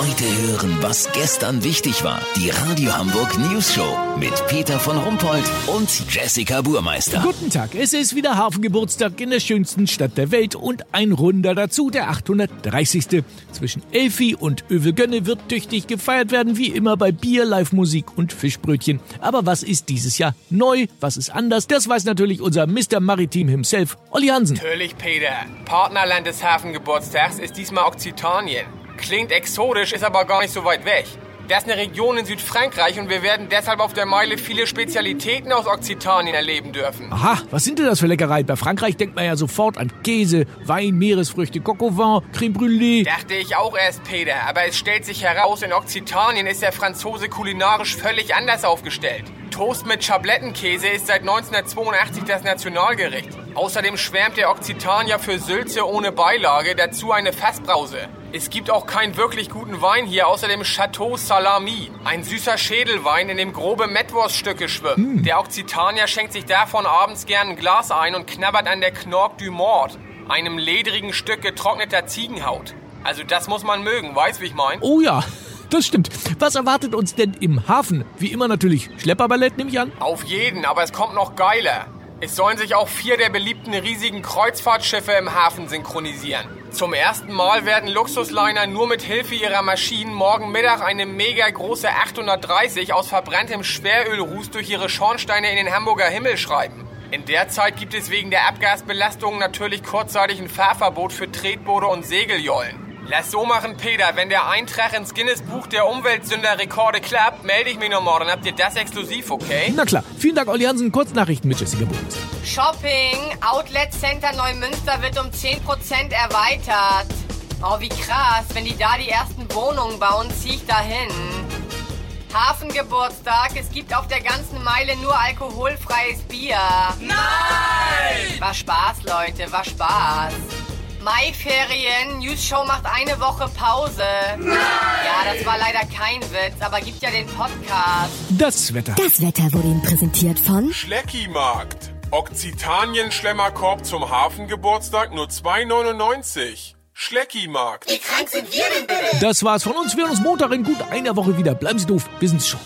Heute hören, was gestern wichtig war. Die Radio Hamburg News Show mit Peter von Rumpold und Jessica Burmeister. Guten Tag, es ist wieder Hafengeburtstag in der schönsten Stadt der Welt und ein Runder dazu, der 830. Zwischen Elfi und Övelgönne wird tüchtig gefeiert werden, wie immer bei Bier, Live-Musik und Fischbrötchen. Aber was ist dieses Jahr neu? Was ist anders? Das weiß natürlich unser Mr. Maritim himself, Olli Hansen. Natürlich, Peter. Partnerland des Hafengeburtstags ist diesmal Okzitanien. Klingt exotisch, ist aber gar nicht so weit weg. Das ist eine Region in Südfrankreich und wir werden deshalb auf der Meile viele Spezialitäten aus Okzitanien erleben dürfen. Aha, was sind denn das für Leckereien? Bei Frankreich denkt man ja sofort an Käse, Wein, Meeresfrüchte, Coq au vin, Creme Brûlée. Dachte ich auch erst, Peter, aber es stellt sich heraus, in Okzitanien ist der Franzose kulinarisch völlig anders aufgestellt. Toast mit Schablettenkäse ist seit 1982 das Nationalgericht. Außerdem schwärmt der Okzitanier für Sülze ohne Beilage, dazu eine Fassbrause. Es gibt auch keinen wirklich guten Wein hier, außer dem Chateau Salami. Ein süßer Schädelwein, in dem grobe Mettwurststücke schwimmen. Der Okzitanier schenkt sich davon abends gern ein Glas ein und knabbert an der Knork du Mord, einem ledrigen Stück getrockneter Ziegenhaut. Also das muss man mögen, weißt wie ich mein? Oh ja, das stimmt. Was erwartet uns denn im Hafen? Wie immer natürlich Schlepperballett, nehme ich an. Auf jeden, aber es kommt noch geiler. Es sollen sich auch vier der beliebten riesigen Kreuzfahrtschiffe im Hafen synchronisieren. Zum ersten Mal werden Luxusliner nur mit Hilfe ihrer Maschinen morgen Mittag eine mega große 830 aus verbranntem Schwerölruß durch ihre Schornsteine in den Hamburger Himmel schreiben. In der Zeit gibt es wegen der Abgasbelastung natürlich kurzzeitig ein Fahrverbot für Tretboote und Segeljollen. Lass so machen, Peter. Wenn der Eintrag ins Guinness-Buch der Umweltsünder-Rekorde klappt, melde ich mich nochmal. Dann habt ihr das exklusiv, okay? Na klar. Vielen Dank, Olli Hansen. Kurznachrichten mit Jessica Burns. Shopping. Outlet Center Neumünster wird um 10% erweitert. Oh, wie krass. Wenn die da die ersten Wohnungen bauen, zieh ich dahin. Hafengeburtstag. Es gibt auf der ganzen Meile nur alkoholfreies Bier. Nein! War Spaß, Leute. War Spaß. Maiferien, News Show macht eine Woche Pause. Nein! Ja, das war leider kein Witz, aber gibt ja den Podcast. Das Wetter. Das Wetter wurde Ihnen präsentiert von Schleckimarkt. Okzitanien-Schlemmerkorb zum Hafengeburtstag nur 2,99. Schleckimarkt. Das war's von uns. Wir hören uns Montag in gut einer Woche wieder. Bleiben Sie doof. Wir sind's schon.